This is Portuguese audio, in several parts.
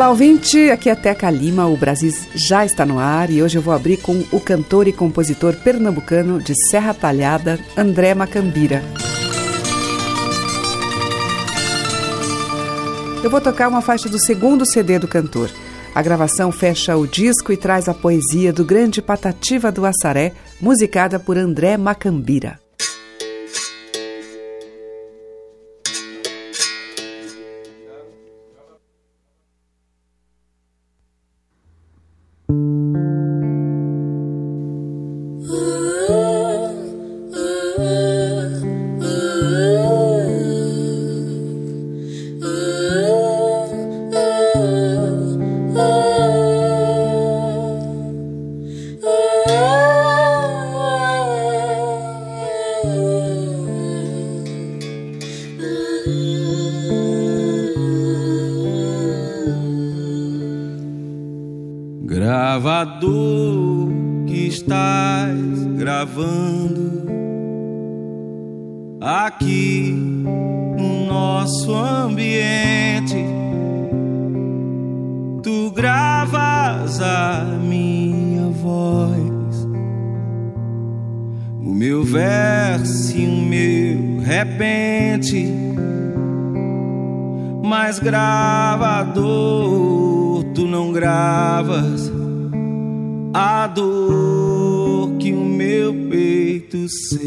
Olá, ouvinte! Aqui é Teca Lima, o Brasil já está no ar e hoje eu vou abrir com o cantor e compositor pernambucano de Serra Talhada, André Macambira. Eu vou tocar uma faixa do segundo CD do cantor. A gravação fecha o disco e traz a poesia do grande Patativa do Assaré, musicada por André Macambira. gravando aqui no nosso ambiente. Tu gravas a minha voz, o meu verso e o meu repente, mas gravador, tu não gravas a dor que o meu peito sente.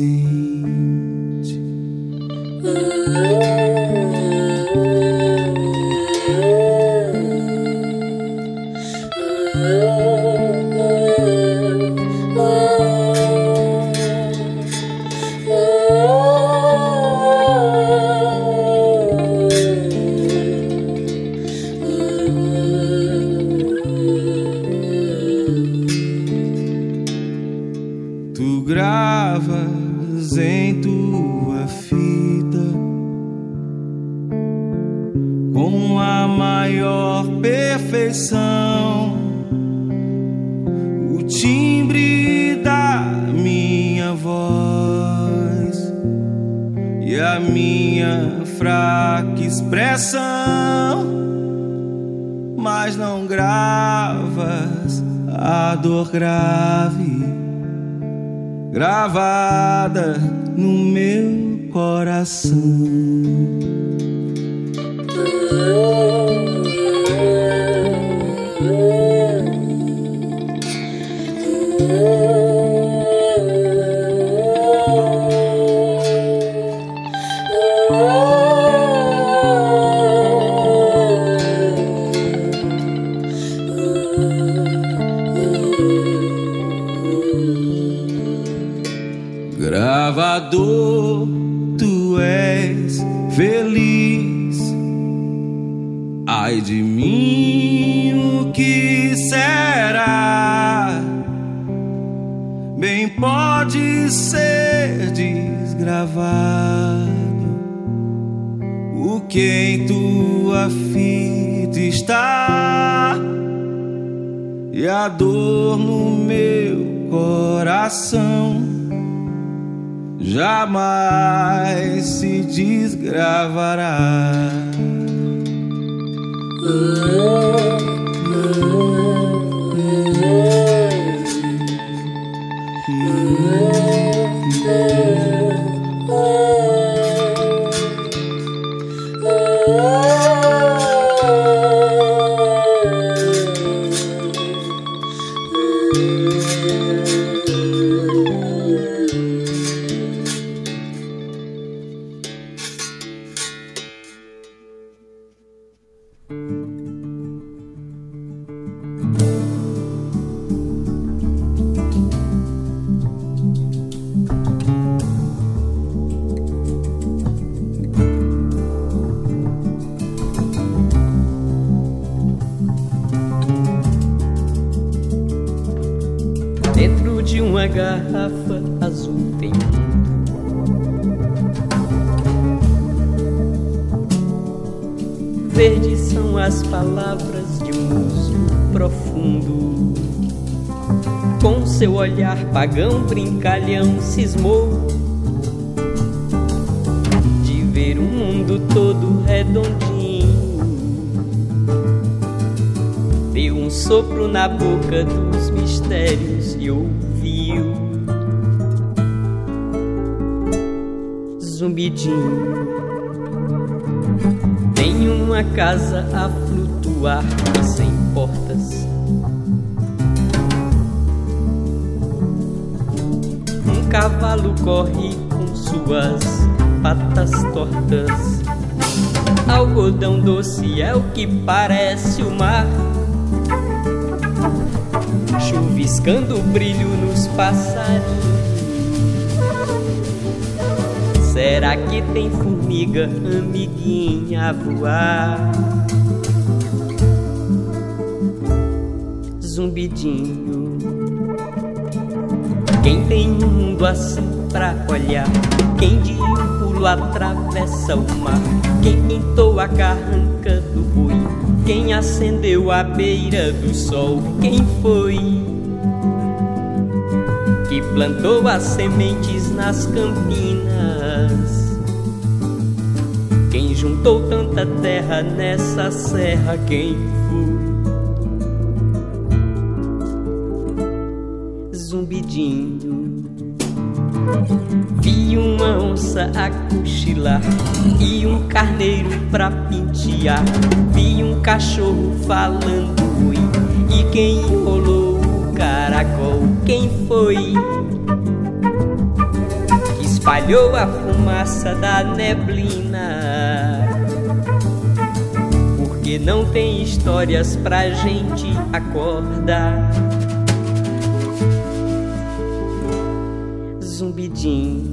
Expressão, mas não gravas a dor grave, gravada no meu coração. Verdes são as palavras de um uso profundo. Com seu olhar pagão, brincalhão, cismou de ver o mundo todo redondinho. Deu um sopro na boca dos mistérios e ouviu zumbidinho uma casa a flutuar sem portas. Um cavalo corre com suas patas tortas. Algodão doce é o que parece o mar. Chuviscando brilho nos passarinhos Será que tem formiga amiguinha a voar? Zumbidinho. Quem tem um mundo assim pra olhar? Quem de um pulo atravessa o mar? Quem pintou a carranca do boi? Quem acendeu a beira do sol? Quem foi? que plantou as sementes nas campinas. Juntou tanta terra nessa serra, quem foi? Zumbidinho. Vi uma onça a cochilar e um carneiro pra pentear. Vi um cachorro falando e quem enrolou caracol, quem foi? Que espalhou a fumaça da neblina. Não tem histórias pra gente acordar. Zumbidinho.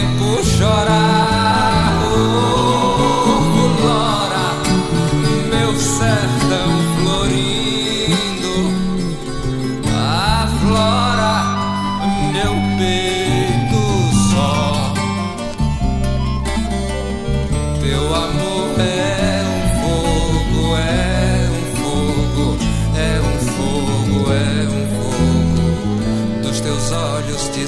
um fogo, é um fogo dos teus olhos de são. Teu amor é um fogo, é um fogo, é um fogo, é um fogo. Dos teus olhos de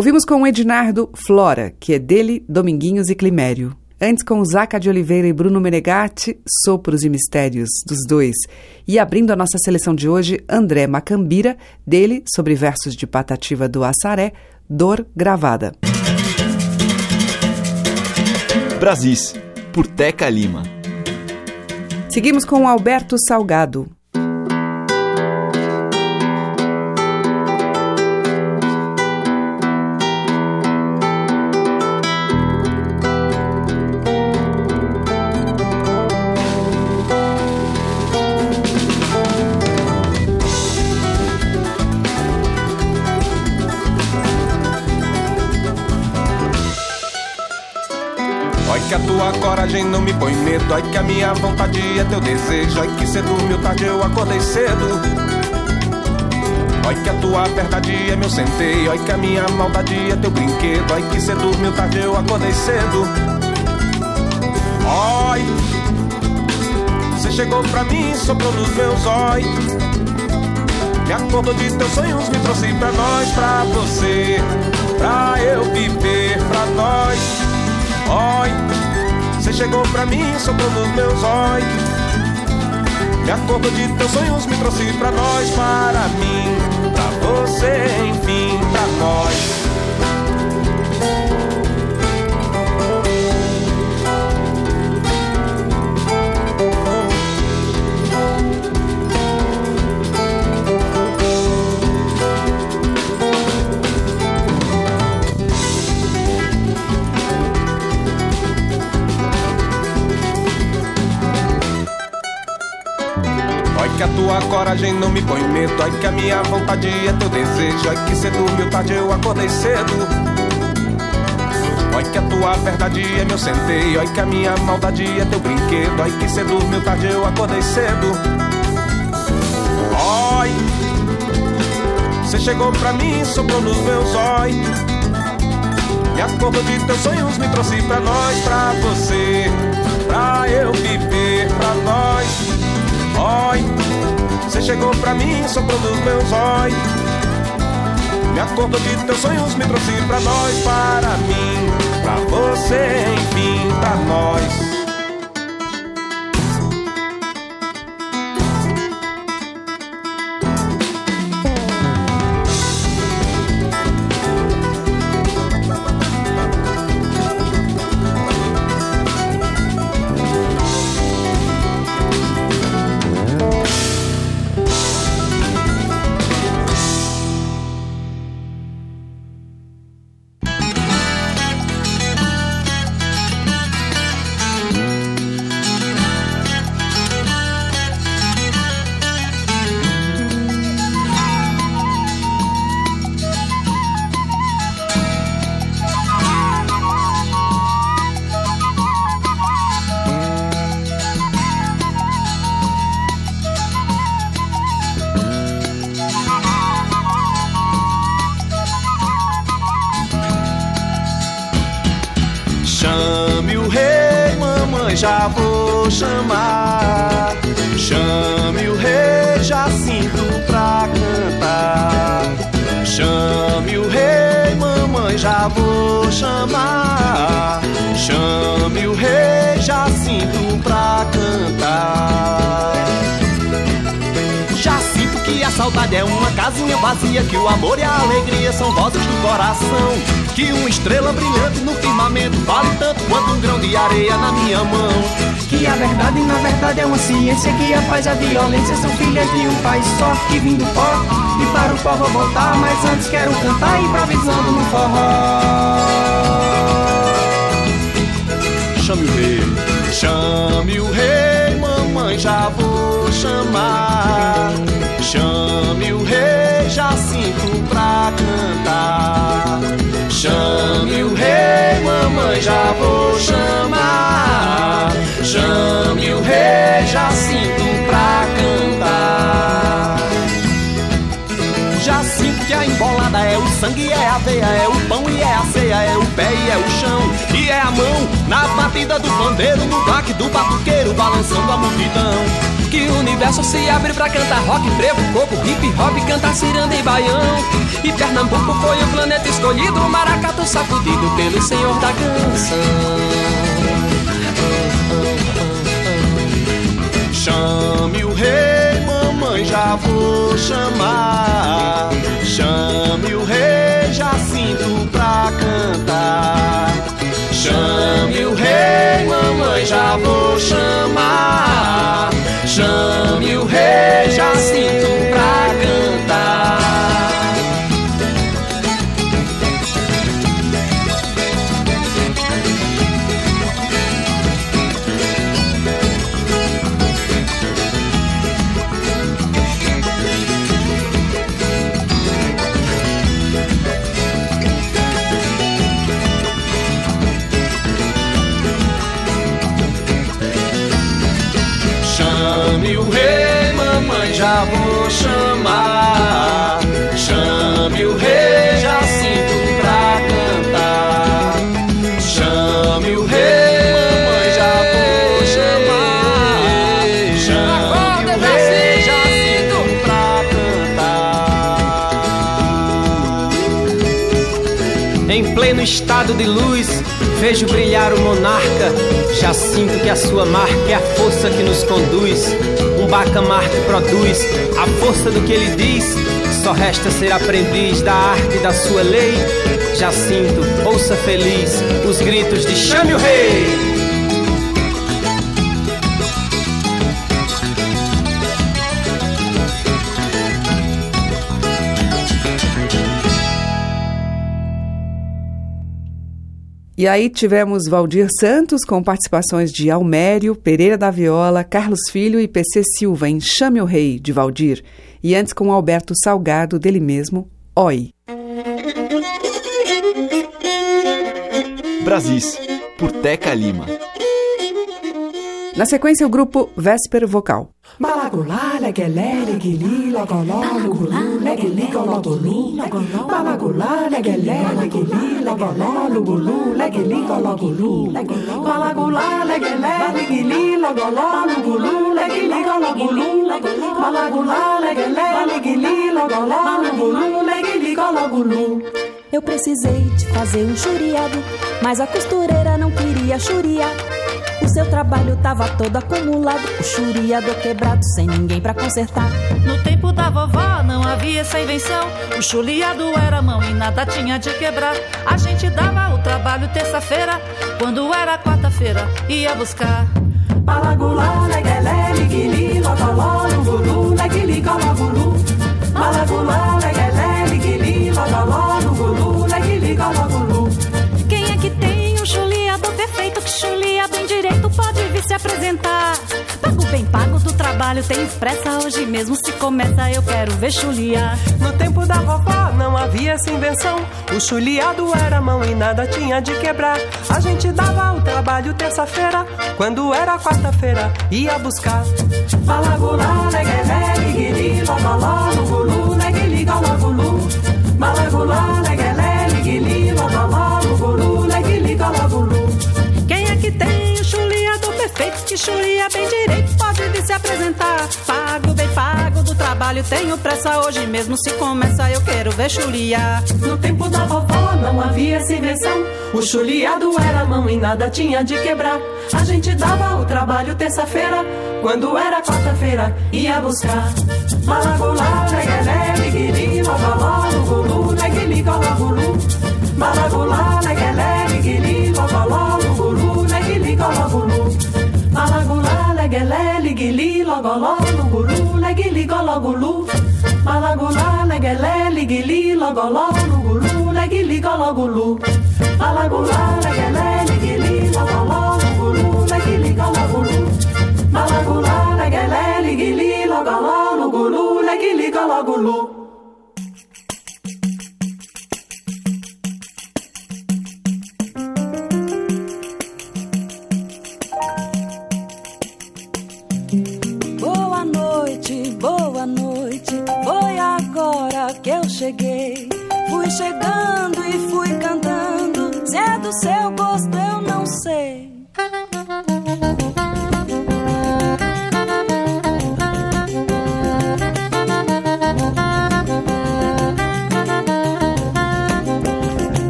Ouvimos com o Ednardo Flora, que é dele, Dominguinhos e Climério. Antes com Zaca de Oliveira e Bruno Menegatti, Sopros e Mistérios, dos dois. E abrindo a nossa seleção de hoje, André Macambira, dele, sobre versos de Patativa do Assaré, Dor Gravada. Brasis, por Teca Lima. Seguimos com Alberto Salgado. Coragem não me põe medo. Ai que a minha vontade é teu desejo. Ai que cedo, dormiu tarde, eu acordei cedo. Ai que a tua verdade é meu centeio. Ai que a minha maldade é teu brinquedo. Ai que cedo, dormiu tarde, eu acordei cedo. Ai, você chegou pra mim, soprou nos meus olhos. Me acordou de teus sonhos, me trouxe pra nós, pra você, pra eu viver, pra nós. Oi, você chegou pra mim, soprou nos meus olhos. Me acordou de teus sonhos, me trouxe pra nós, para mim, pra você, enfim, pra nós. Que a tua coragem não me põe medo. Ai que a minha vontade é teu desejo. Ai que cedo, dormiu tarde, eu acordei cedo. Ai que a tua verdade é meu centeio. Ai que a minha maldade é teu brinquedo. Ai que cedo, dormiu tarde, eu acordei cedo. Ai, você chegou pra mim, soprou nos meus olhos. Me acordou de teus sonhos, me trouxe pra nós, pra você, pra eu viver, pra nós. Oi, você chegou pra mim, soprou nos meus olhos. Me acordou de teus sonhos, me trouxe pra nós, para mim, pra você, enfim, pra nós. já vou chamar. Chame o rei Jacinto pra cantar saudade é uma casinha vazia Que o amor e a alegria são vozes do coração. Que uma estrela brilhante no firmamento Vale tanto quanto um grão de areia na minha mão. Que a verdade na verdade é uma ciência Que a paz e a violência são filhas de um pai só Que vim do pó e para o pó vou voltar Mas antes quero cantar improvisando no forró. Chame o rei, chame o rei, mamãe já vou chamar Chame o rei Jacinto pra cantar. Chame o rei, mamãe, já vou chamar. Chame o rei Jacinto pra cantar. Jacinto que a embolada, é o sangue, é a veia, é o pão e é a ceia, é o pé e é o chão, e é a mão na batida do pandeiro, no baque do batuqueiro, balançando a multidão. Que o universo se abre pra cantar rock, frevo, coco, hip hop, cantar ciranda e baião. E Pernambuco foi o planeta escolhido, maracatu sacudido pelo senhor da canção. Chame o rei, mamãe, já vou chamar. Chame o rei, já sinto pra cantar. Chame o rei, mamãe, já vou chamar. Chame o rei, já sinto pra cantar. Vejo brilhar o monarca. Já sinto que a sua marca é a força que nos conduz. Um bacamar que produz a força do que ele diz. Só resta ser aprendiz da arte da sua lei. Já sinto, ouça feliz os gritos de chame o rei. E aí tivemos Valdir Santos com participações de Almério, Pereira da Viola, Carlos Filho e PC Silva em Chame o Rei, de Valdir. E antes com Alberto Salgado, dele mesmo, Oi. Brasis, por Teca Lima. Na sequência, o grupo Vésper Vocal. Balagulá, leguelé, leguili, logoló, lugulu, leguili, gologulu. Balagulá, leguelé, leguili, logoló, lugulu, leguili, gologulu. Balagulá, leguelé, leguili, logoló, lugulu, leguili, gologulu. Balagulá, leguelé, leguili, logoló, lugulu, leguili, gologulu. Eu precisei de fazer um churiado, mas a costureira não queria churiar. O seu trabalho tava todo acumulado, o churiado quebrado, sem ninguém pra consertar. No tempo da vovó não havia essa invenção. O chuliado era mão e nada tinha de quebrar. A gente dava o trabalho terça-feira, quando era quarta-feira, ia buscar. Balagulá, leguelé, liguili, logoló, lugulu, leguili, gologulu. Apresentar? Pago bem pago do trabalho, tenho pressa hoje mesmo. Se começa, eu quero ver chuliar. No tempo da vovó não havia essa invenção. O chuliado era mão e nada tinha de quebrar. A gente dava o trabalho terça-feira, quando era quarta-feira, ia buscar. Balagulá, leguelé, liguili, logoló, lugulu, leguili, gologulu. Balagulá, Que chulia bem direito, pode vir se apresentar. Pago bem pago do trabalho, tenho pressa hoje mesmo. Se começa, eu quero ver chuliar. No tempo da vovó não havia invenção. O chuliado era mão e nada tinha de quebrar. A gente dava o trabalho terça-feira, quando era quarta-feira, ia buscar. Balagulá, leguelé, liguili, logoló, lugulu, leguili, gologulu. Balagulá, leguelé, logoló, lugulu, leguili, gologulu. Balagulá, leguelé, liguili, logoló, lugulu, leguili, gologulu. Balagulá, leguelé, liguili, logoló, lugulu, leguili, gologulu. Balagulá, leguelé, liguili, logoló, lugulu, leguili, gologulu. Cheguei. Fui chegando e fui cantando. Se é do seu gosto, eu não sei.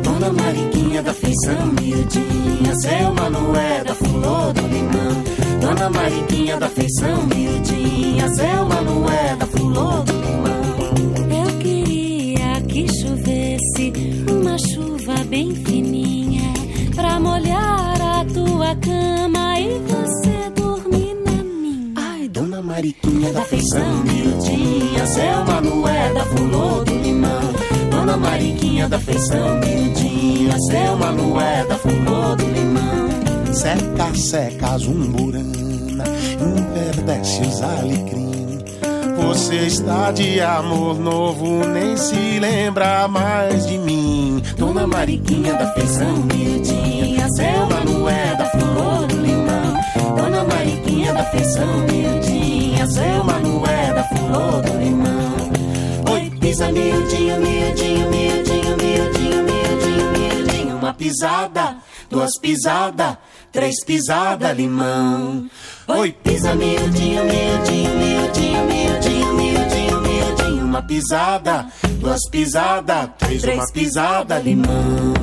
Dona Mariquinha da feição miudinha, seu Manoé da flor do limão. Dona Mariquinha da feição miudinha, seu Manoé da flor do limão. Bem fininha pra molhar a tua cama e você dormir na minha. Ai, Dona Mariquinha da feição miudinha, seu Manoé da flor do limão. Dona Mariquinha da feição miudinha, seu Manoé da flor do limão. Seca, seca, zumburana, enverdece os alecrim. Você está de amor novo, nem se lembra mais de mim. Dona Mariquinha da feição miudinha, Manoé da flor do limão. Dona Mariquinha da feição miudinha, Manoé da flor do limão. Oi, pisa miudinho, miudinho, miudinho, miudinho, miudinho, miudinho. Uma pisada, duas pisadas, três pisadas, limão. Oi, pisa miudinho, miudinho, miudinho. Uma pisada, duas pisadas, três, uma pisada, limão.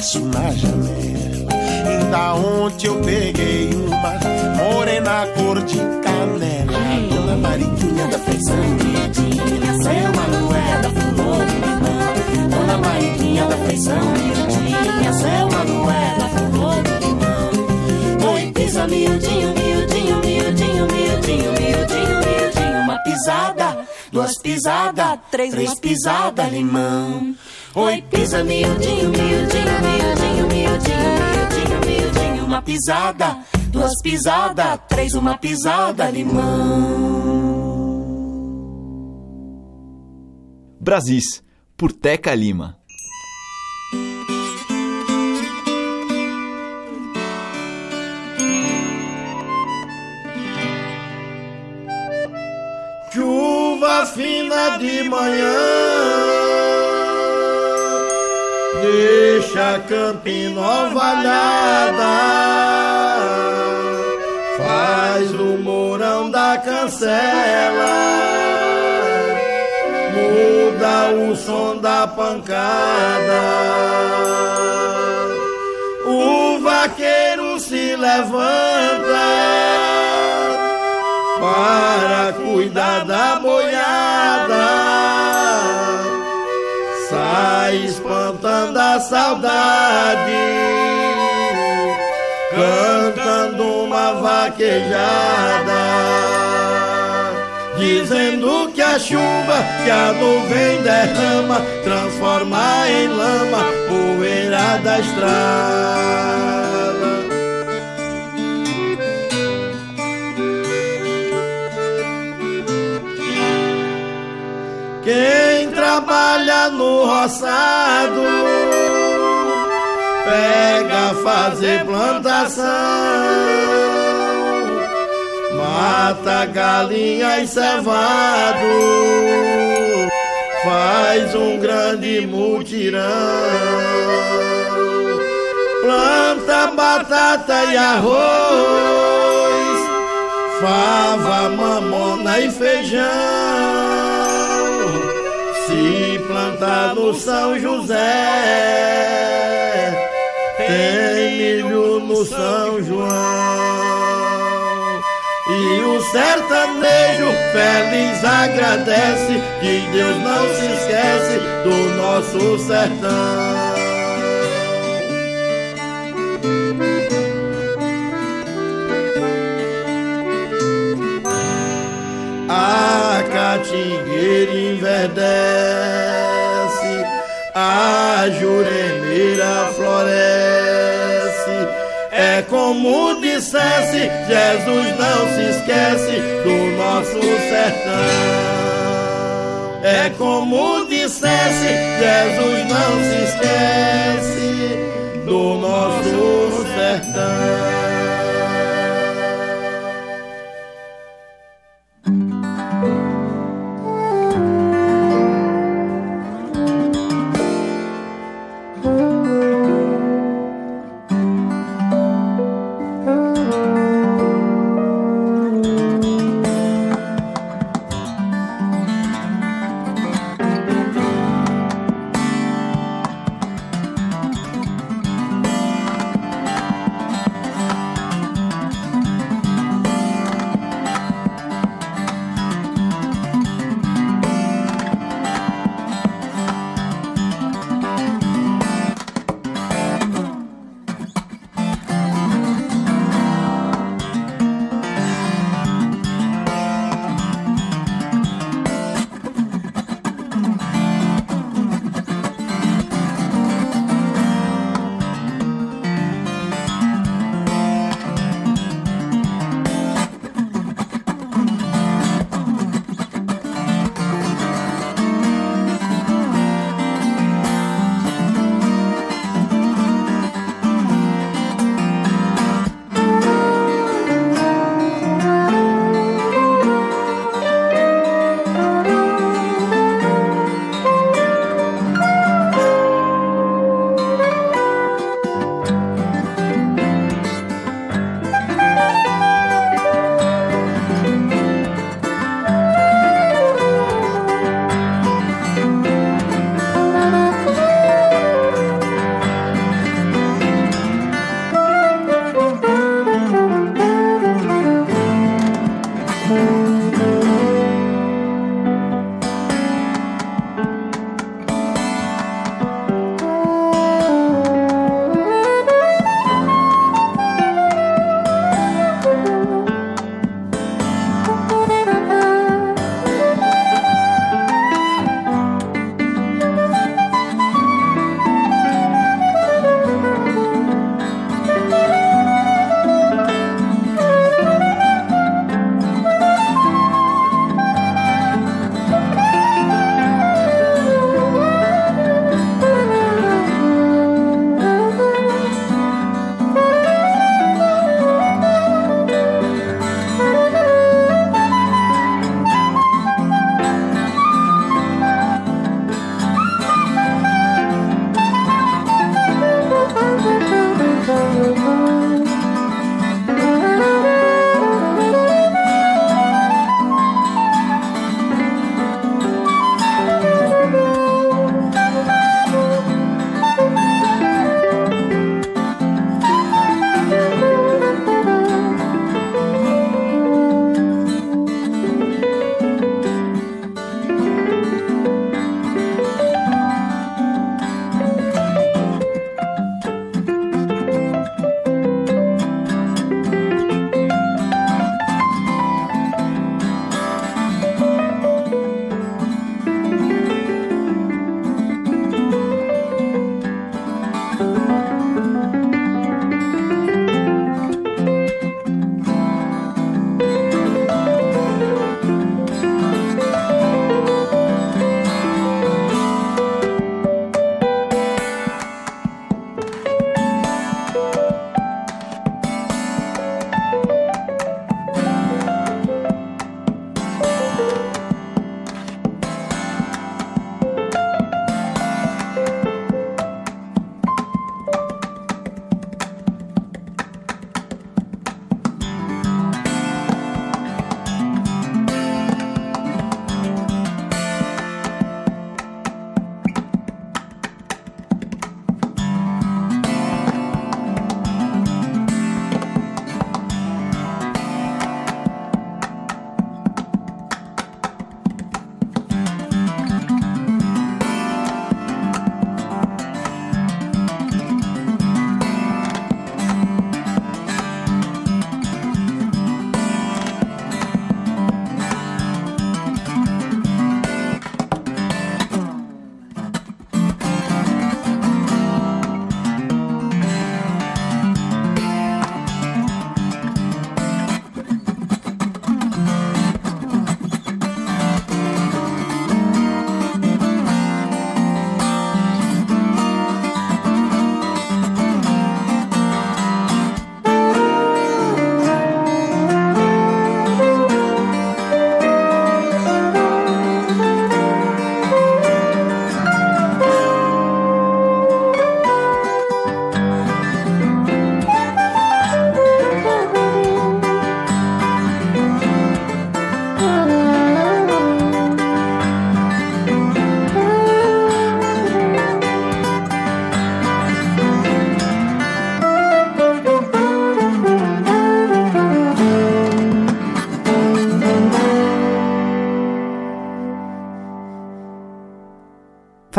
Laço na janela. Da onde eu peguei uma morena cor de canela. Dona Mariquinha da feição miudinha, seu Manoé da flor do limão. Dona Mariquinha da feição miudinha, seu Manoé da flor do limão. Oi, pisa miudinho, miudinho, miudinho, miudinho, miudinho, miudinho. Uma pisada, duas pisadas, três, três pisadas, limão. Oi, pisa miudinho, miudinho, miudinho, miudinho, miudinho, miudinho. Uma pisada, duas pisadas, três, uma pisada, limão. Brasis, por Teca Lima. Chuva fina de manhã Deixa Campina ovalhada Faz o mourão da cancela Muda o som da pancada O vaqueiro se levanta para cuidar da boiada. saudade, cantando uma vaquejada, dizendo que a chuva que a nuvem derrama transforma em lama poeira da estrada. Quem trabalha no roçado pega fazer plantação, mata galinha e cevado, faz um grande mutirão, planta batata e arroz, fava, mamona e feijão. Se plantar no São José, tem milho no São João. E o sertanejo feliz agradece que Deus não se esquece do nosso sertão. A catingueira enverdece, a juremeira floresce. Como dissesse, Jesus não se esquece do nosso sertão. É como dissesse, Jesus não se esquece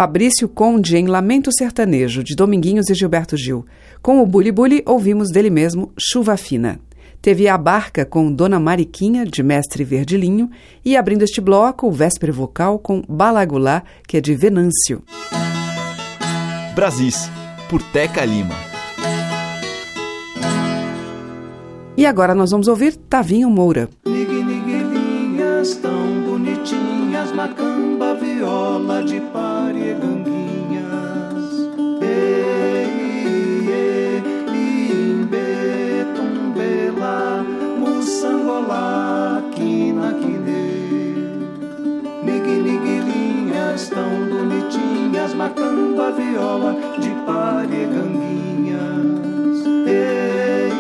Fabrício Conde em Lamento Sertanejo, de Dominguinhos e Gilberto Gil. Com o Buli Buli, ouvimos dele mesmo Chuva Fina. Teve a barca com Dona Mariquinha, de Mestre Verdilinho, e abrindo este bloco, o Véspera Vocal com Balagulá, que é de Venâncio. Brasis, por Teca Lima. E agora nós vamos ouvir Tavinho Moura. Niguiniguinhas tão bonitinhas, macamba, viola de pareganguinhas. Niguiniguinhas tão bonitinhas, macamba, viola de pareganguinhas. Ei,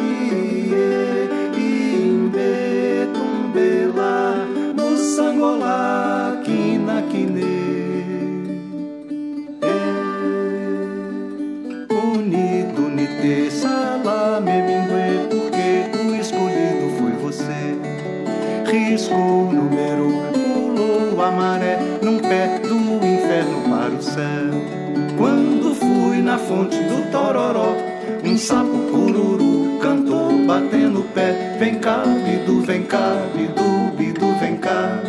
imbe, tumbela, mussangolá, quina, quine. Unido, nite, salame, mingue, porque o escolhido foi você. Riscou vem cá, bidu, bidu, vem cá.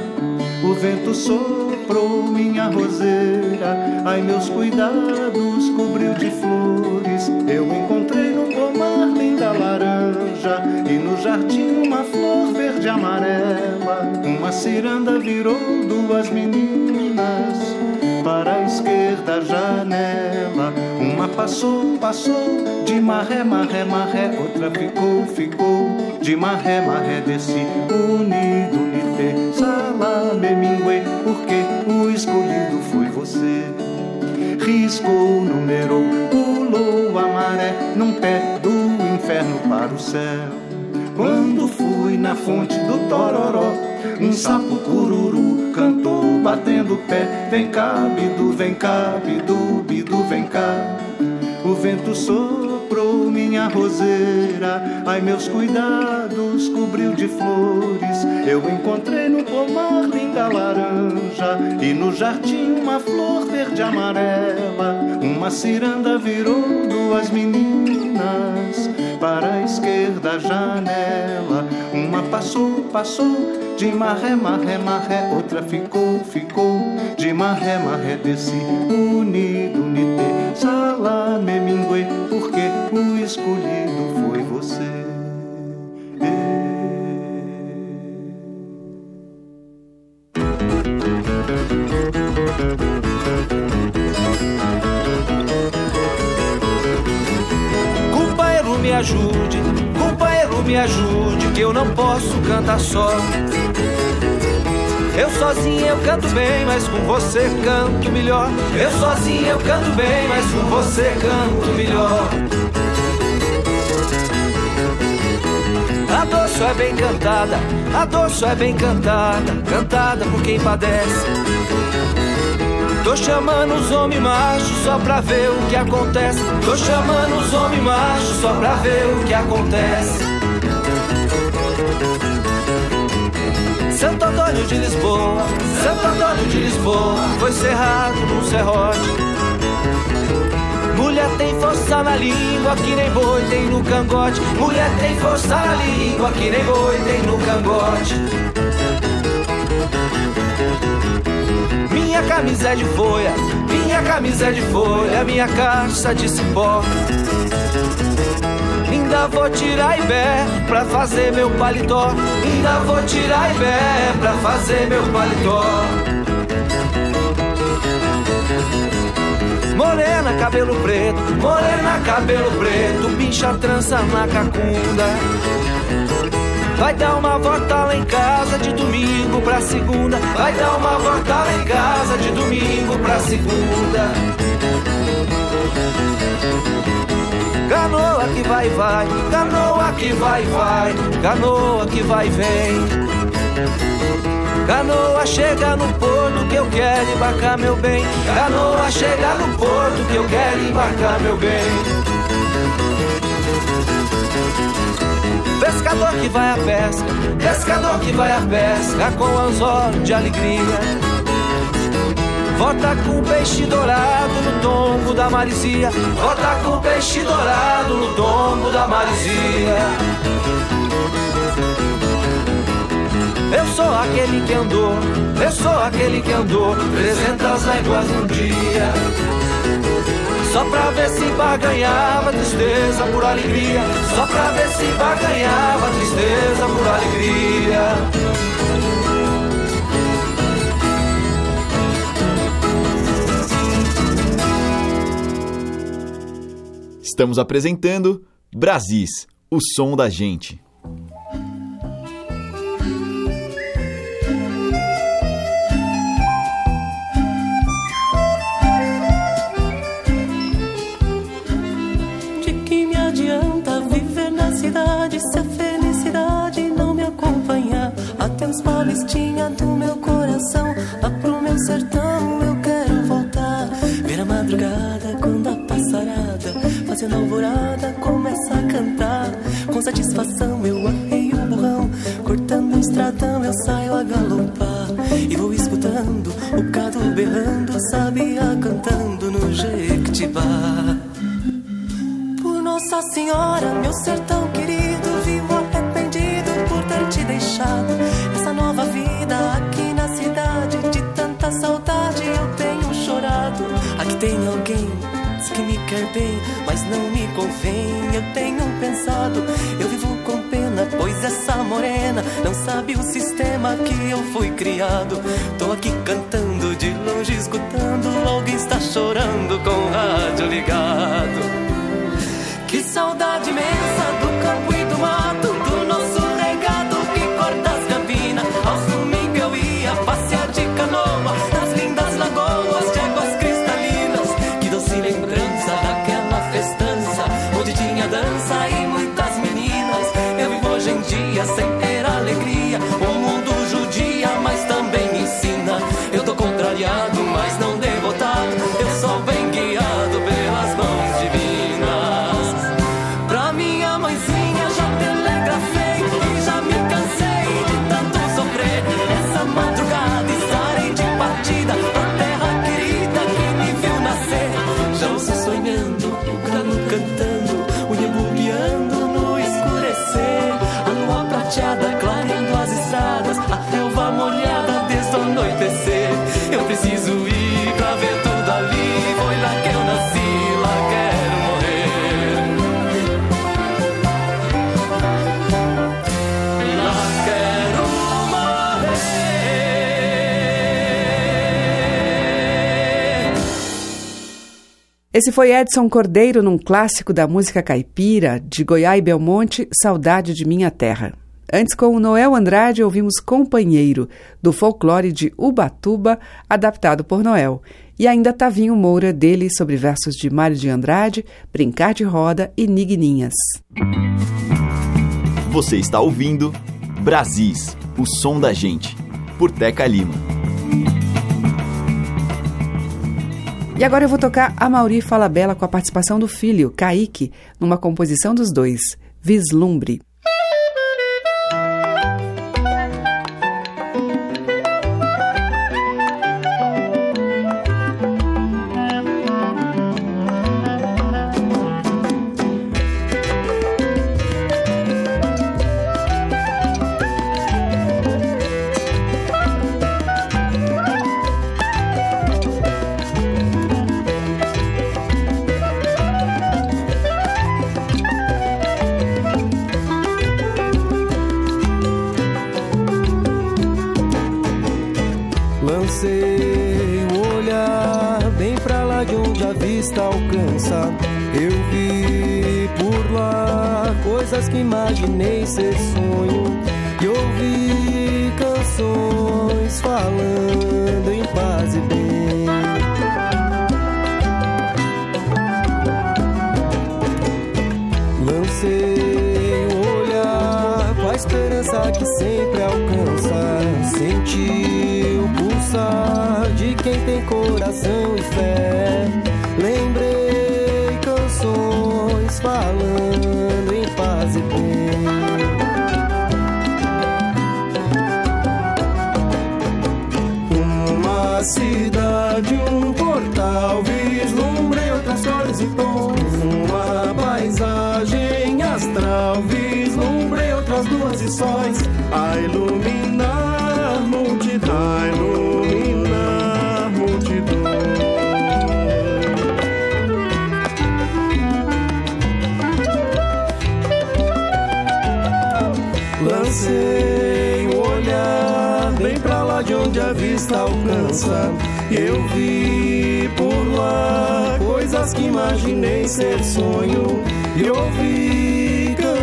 O vento soprou minha roseira, ai meus cuidados cobriu de flores. Eu encontrei no pomar linda laranja e no jardim uma flor verde amarela. Uma ciranda virou duas meninas para a esquerda janela. Uma passou, passou de maré, maré, maré. Outra ficou, ficou de maré, maré. Desci unido, nite, salame, mingue. Porque o escolhido foi você. Riscou, numerou, pulou a maré num pé do inferno para o céu. Quando fui na fonte do Tororó, um sapo cururu cantou batendo pé. Vem cá, bidu, vem cá, bidu, bidu, vem cá. O vento soprou minha roseira, ai meus cuidados cobriu de flores. Eu encontrei no pomar linda laranja e no jardim uma flor verde amarela. Uma ciranda virou duas meninas para a esquerda janela. Uma passou, passou de maré, maré, maré. Outra ficou, ficou de maré, maré. Desci unido, nite, salame, mingue. O escolhido foi você. Companheiro, me ajude, companheiro, me ajude, que eu não posso cantar só. Eu sozinho eu canto bem, mas com você canto melhor. Eu sozinho eu canto bem, mas com você canto melhor. Dor só é bem cantada, a dor só é bem cantada, cantada por quem padece. Tô chamando os homens machos só pra ver o que acontece. Tô chamando os homens machos só pra ver o que acontece. Santo Antônio de Lisboa, Santo Antônio de Lisboa, foi cerrado num serrote. Mulher tem força na língua que nem boi tem no cangote. Mulher tem força na língua que nem boi tem no cangote. Minha camisa é de folha, minha camisa é de folha, minha caixa de cipó. Ainda vou tirar ibé pra fazer meu paletó. Ainda vou tirar ibé pra fazer meu paletó. Morena, cabelo preto, morena, cabelo preto, pincha trança na cacunda. Vai dar uma volta lá em casa de domingo pra segunda. Vai dar uma volta lá em casa de domingo pra segunda. Canoa que vai, vai, canoa que vai, vai, canoa que vai, vem. Canoa chega no porto que eu quero embarcar meu bem. Canoa chega no porto que eu quero embarcar meu bem. Pescador que vai à pesca, pescador que vai à pesca com anzol de alegria. Volta com peixe dourado no tombo da marizia. Volta com peixe dourado no tombo da marizia. Eu sou aquele que andou, eu sou aquele que andou trezentas léguas num dia. Só pra ver se baganhava tristeza por alegria. Só pra ver se baganhava tristeza por alegria. Estamos apresentando Brasis, o som da gente. Palestinha do meu coração, lá pro meu sertão eu quero voltar. Ver a madrugada quando a passarada, fazendo alvorada, começa a cantar. Com satisfação eu arrei o burrão, cortando o estradão eu saio a galopar. E vou escutando o gado berrando, sabia cantando no Jequitibá. Por Nossa Senhora, meu sertão ter te deixado. Essa nova vida aqui na cidade, de tanta saudade eu tenho chorado. Aqui tem alguém que me quer bem, mas não me convém. Eu tenho pensado, eu vivo com pena, pois essa morena não sabe o sistema que eu fui criado. Tô aqui cantando de longe, escutando, alguém está chorando com o rádio ligado. Que saudade imensa do campo e do mato, Esse foi Edson Cordeiro num clássico da música caipira, de Goiás e Belmonte, Saudade de Minha Terra. Antes, com o Noel Andrade, ouvimos Companheiro, do folclore de Ubatuba, adaptado por Noel. E ainda Tavinho Moura, dele, sobre versos de Mário de Andrade, Brincar de Roda e Nigninhas. Você está ouvindo Brasis, o som da gente, por Teca Lima. E agora eu vou tocar a Mauri Falabella com a participação do filho, Kaique, numa composição dos dois, Vislumbre. Sóis a iluminar multidão, a iluminar multidão. Lancei o olhar bem pra lá de onde a vista alcança. Eu vi por lá coisas que imaginei ser sonho. E ouvi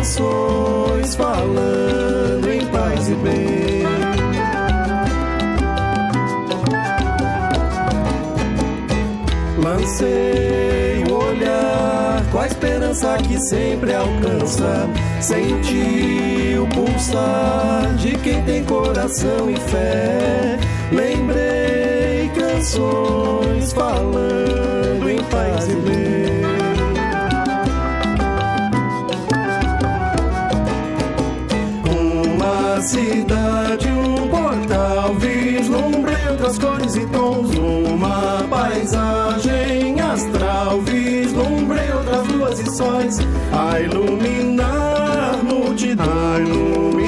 canções falando em paz e bem. Lancei o olhar com a esperança que sempre alcança. Senti o pulsar de quem tem coração e fé. Lembrei canções falando em paz e bem. Cidade, um portal, vislumbrei outras cores e tons. Uma paisagem astral, vislumbrei outras luas e sóis. A iluminar multidão,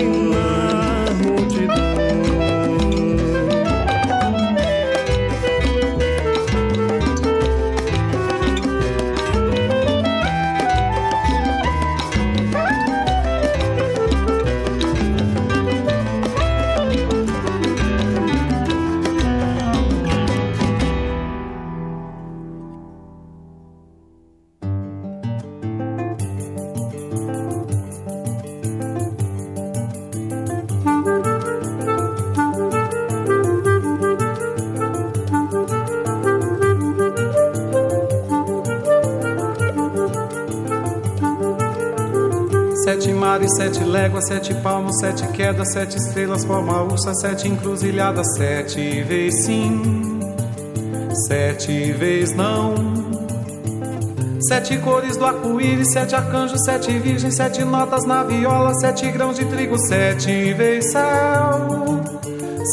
mares, sete léguas, sete palmos, sete quedas, sete estrelas, forma ursa, sete encruzilhadas, sete vezes sim, sete vezes não. Sete cores do arco-íris, sete arcanjos, sete virgens, sete notas na viola, sete grãos de trigo, sete vezes céu,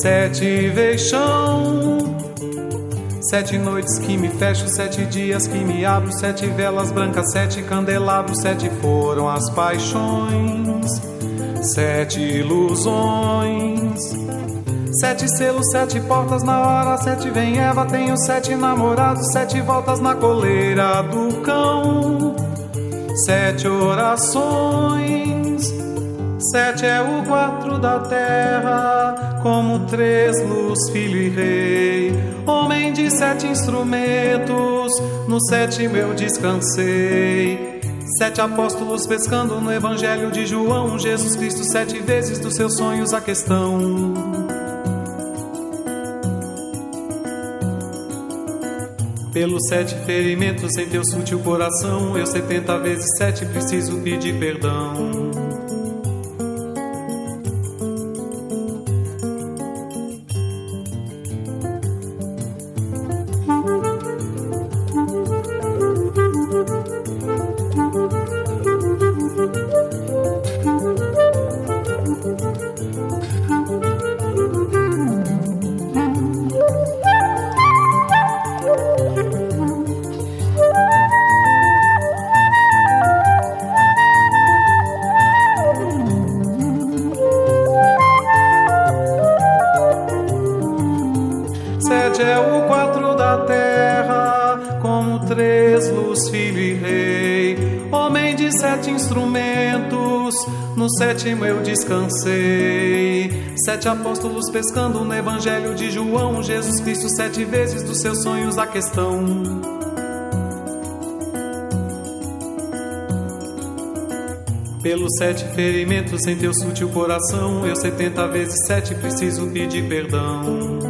sete vezes chão. Sete noites que me fecho, sete dias que me abro, sete velas brancas, sete candelabros, sete foram as paixões, sete ilusões. Sete selos, sete portas na hora, sete vem Eva, tenho sete namorados, sete voltas na coleira do cão, sete orações. Sete é o quatro da terra, como três luz, filho e rei. Homem de sete instrumentos, no sétimo eu descansei. Sete apóstolos pescando no Evangelho de João, Jesus Cristo sete vezes dos seus sonhos a questão. Pelos sete ferimentos em teu sutil coração, eu setenta vezes sete preciso pedir perdão. Descansei. Sete apóstolos pescando no Evangelho de João, Jesus Cristo sete vezes dos seus sonhos a questão. Pelos sete ferimentos em teu sutil coração, eu setenta vezes sete preciso pedir perdão.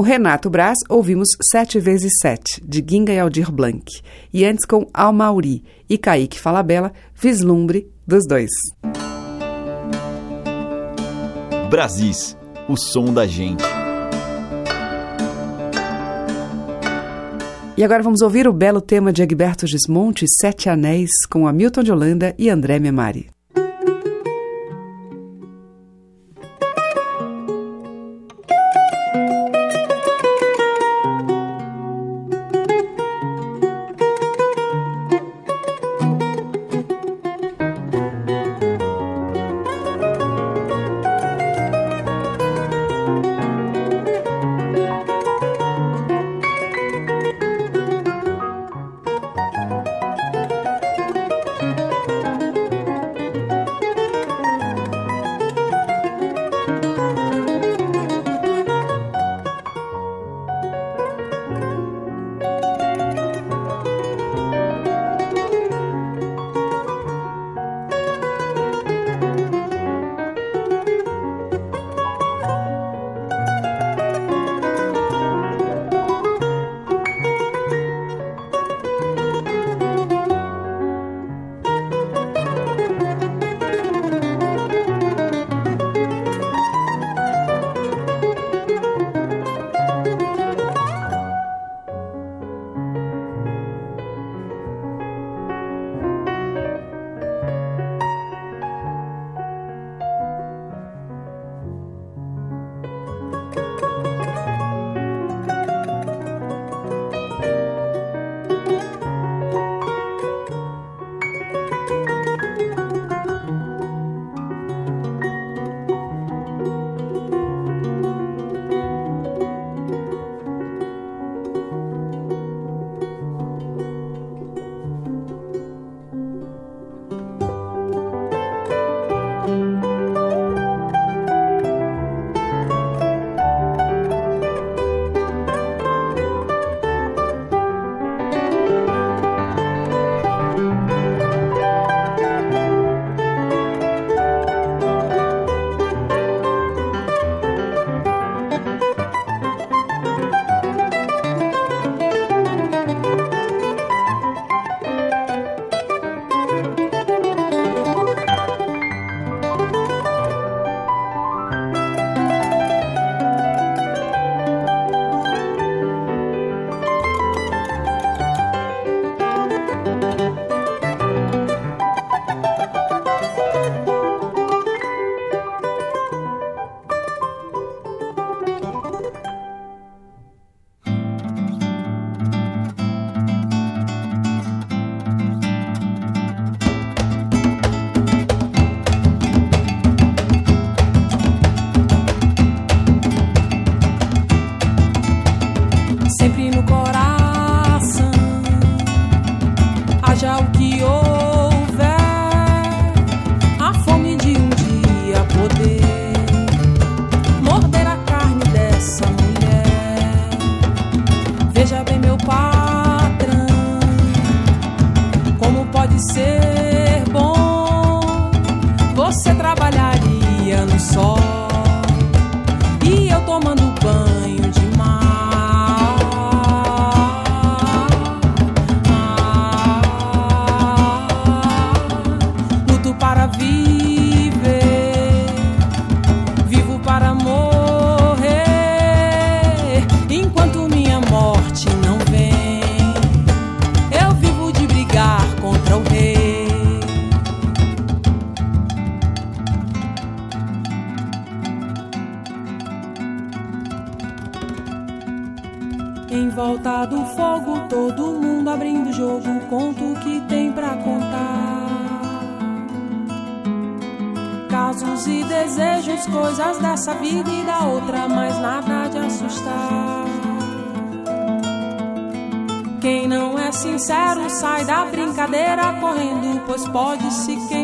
O Renato Braz, ouvimos Sete vezes Sete, de Ginga e Aldir Blanc. E antes com Almauri e Kaique Falabella, Vislumbre dos dois. Brasis, o som da gente. E agora vamos ouvir o belo tema de Egberto Gismonte, Sete Anéis, com Hamilton de Holanda e André Memari. Desejos, coisas dessa vida e da outra, mas nada de assustar. Quem não é sincero sai da brincadeira correndo, pois pode se queimar.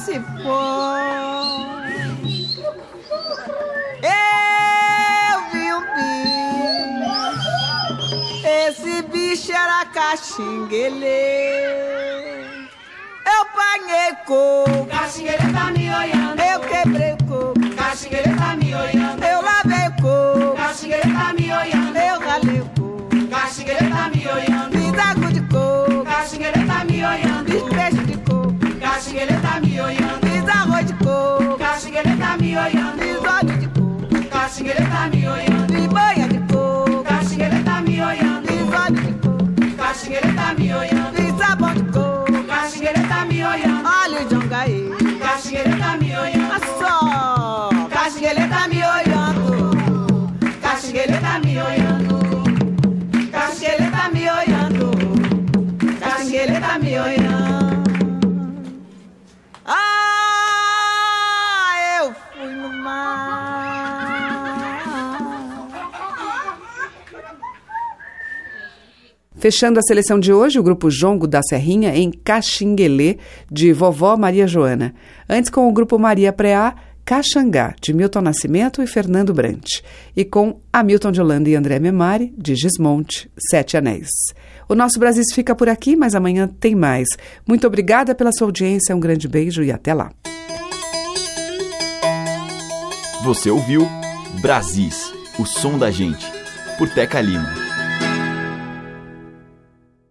se foi. Eu vi um bicho, esse bicho era caxinguele. Eu panhei coco, caxinguele tá me olhando. Eu quebrei coco, caxinguele tá me olhando. Eu lavei coco, caxinguele tá me olhando. Eu ralei coco, caxinguele tá me olhando. Me dá de coco, caxinguele tá me olhando. Cachiguele tá me olhando. Fiz arroz de coco. Cachiguele tá me olhando. Fiz óleo de coco. Cachiguele tá me olhando. Fiz banha de coco. Cachiguele tá me olhando. Fiz óleo de coco. Cachiguele tá me olhando. Fiz sabão de coco. Cachiguele tá me olhando. Óleo de ongaí. Cachiguele tá me olhando. Só. Cachiguele tá me olhando. Cachiguele tá me olhando. Cachiguele tá me olhando. Cachiguele tá me olhando. Fechando a seleção de hoje, o grupo Jongo da Serrinha em Caxinguelê, de Vovó Maria Joana. Antes com o grupo Maria Preá, Caxangá, de Milton Nascimento e Fernando Brant. E com Hamilton de Holanda e André Memari, de Gismonte, Sete Anéis. O nosso Brasil fica por aqui, mas amanhã tem mais. Muito obrigada pela sua audiência, um grande beijo e até lá. Você ouviu Brasis, o som da gente, por Teca Lima.